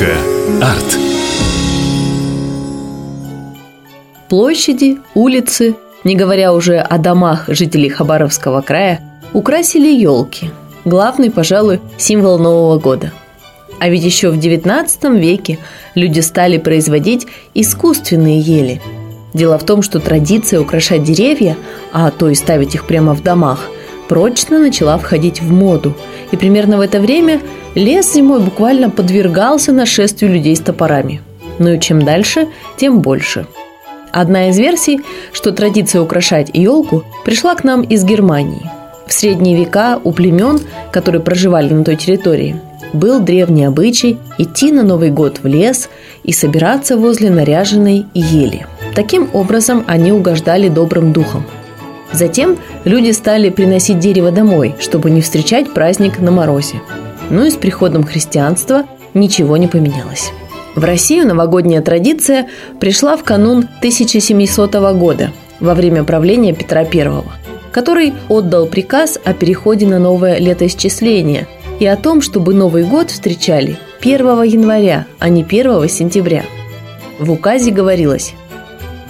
Арт. Площади, улицы, не говоря уже о домах жителей Хабаровского края, украсили елки. Главный, пожалуй, символ Нового года. А ведь еще в XIX веке люди стали производить искусственные ели. Дело в том, что традиция украшать деревья, а то и ставить их прямо в домах, прочно начала входить в моду. И примерно в это время лес зимой буквально подвергался нашествию людей с топорами. Ну и чем дальше, тем больше – Одна из версий, что традиция украшать елку пришла к нам из Германии. В средние века у племен, которые проживали на той территории, был древний обычай идти на Новый год в лес и собираться возле наряженной ели. Таким образом они угождали добрым духом. Затем люди стали приносить дерево домой, чтобы не встречать праздник на морозе. Но и с приходом христианства ничего не поменялось. В Россию новогодняя традиция пришла в канун 1700 года, во время правления Петра I, который отдал приказ о переходе на новое летоисчисление и о том, чтобы Новый год встречали 1 января, а не 1 сентября. В указе говорилось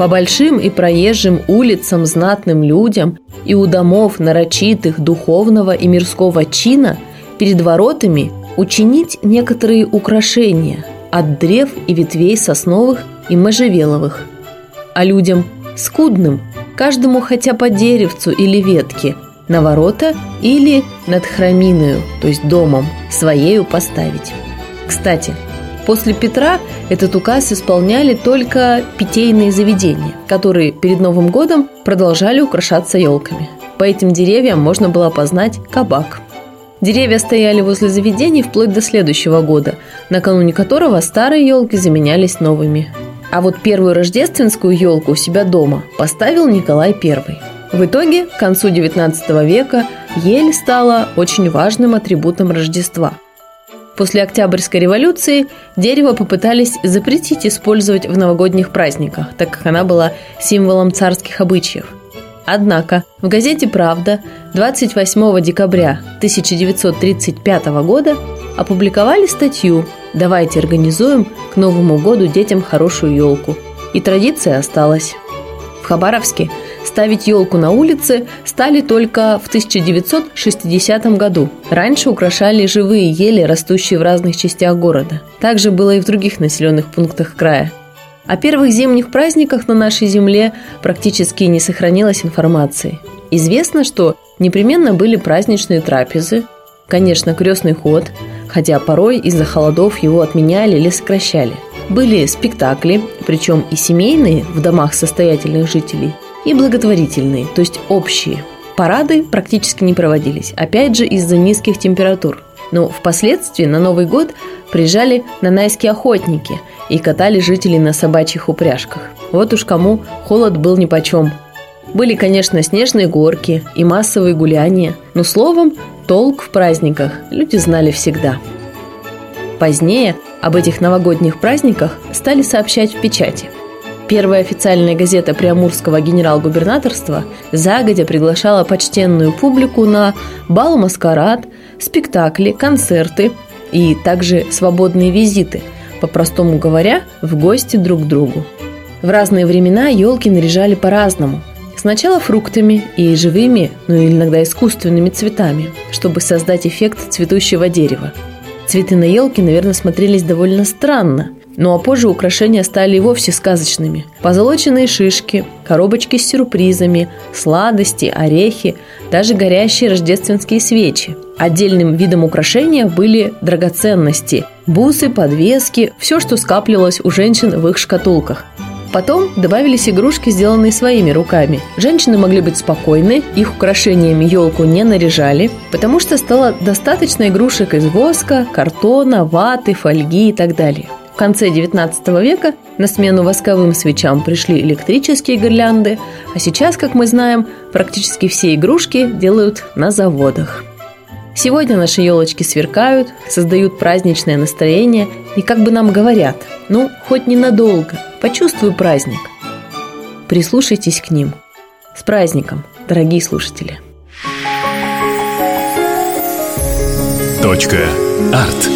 «По большим и проезжим улицам знатным людям и у домов нарочитых духовного и мирского чина перед воротами учинить некоторые украшения – от древ и ветвей сосновых и можжевеловых. А людям скудным, каждому хотя по деревцу или ветке, на ворота или над храминою, то есть домом, своею поставить. Кстати, после Петра этот указ исполняли только питейные заведения, которые перед Новым годом продолжали украшаться елками. По этим деревьям можно было познать кабак – Деревья стояли возле заведений вплоть до следующего года, накануне которого старые елки заменялись новыми. А вот первую рождественскую елку у себя дома поставил Николай I. В итоге, к концу XIX века ель стала очень важным атрибутом Рождества. После Октябрьской революции дерево попытались запретить использовать в новогодних праздниках, так как она была символом царских обычаев – Однако в газете «Правда» 28 декабря 1935 года опубликовали статью «Давайте организуем к Новому году детям хорошую елку». И традиция осталась. В Хабаровске ставить елку на улице стали только в 1960 году. Раньше украшали живые ели, растущие в разных частях города. Также было и в других населенных пунктах края – о первых зимних праздниках на нашей земле практически не сохранилось информации. Известно, что непременно были праздничные трапезы, конечно, крестный ход, хотя порой из-за холодов его отменяли или сокращали. Были спектакли, причем и семейные в домах состоятельных жителей, и благотворительные, то есть общие. Парады практически не проводились, опять же из-за низких температур – но впоследствии на Новый год приезжали нанайские охотники и катали жителей на собачьих упряжках. Вот уж кому холод был нипочем. Были, конечно, снежные горки и массовые гуляния, но словом, толк в праздниках люди знали всегда. Позднее об этих новогодних праздниках стали сообщать в печати – Первая официальная газета Приамурского генерал-губернаторства загодя приглашала почтенную публику на бал-маскарад, спектакли, концерты и также свободные визиты, по-простому говоря, в гости друг к другу. В разные времена елки наряжали по-разному. Сначала фруктами и живыми, ну или иногда искусственными цветами, чтобы создать эффект цветущего дерева. Цветы на елке, наверное, смотрелись довольно странно – ну а позже украшения стали и вовсе сказочными. Позолоченные шишки, коробочки с сюрпризами, сладости, орехи, даже горящие рождественские свечи. Отдельным видом украшения были драгоценности, бусы, подвески, все, что скапливалось у женщин в их шкатулках. Потом добавились игрушки, сделанные своими руками. Женщины могли быть спокойны, их украшениями елку не наряжали, потому что стало достаточно игрушек из воска, картона, ваты, фольги и так далее. Конце XIX века на смену восковым свечам пришли электрические гирлянды, а сейчас, как мы знаем, практически все игрушки делают на заводах. Сегодня наши елочки сверкают, создают праздничное настроение и как бы нам говорят, ну, хоть ненадолго, почувствуй праздник. Прислушайтесь к ним. С праздником, дорогие слушатели! Точка. Арт.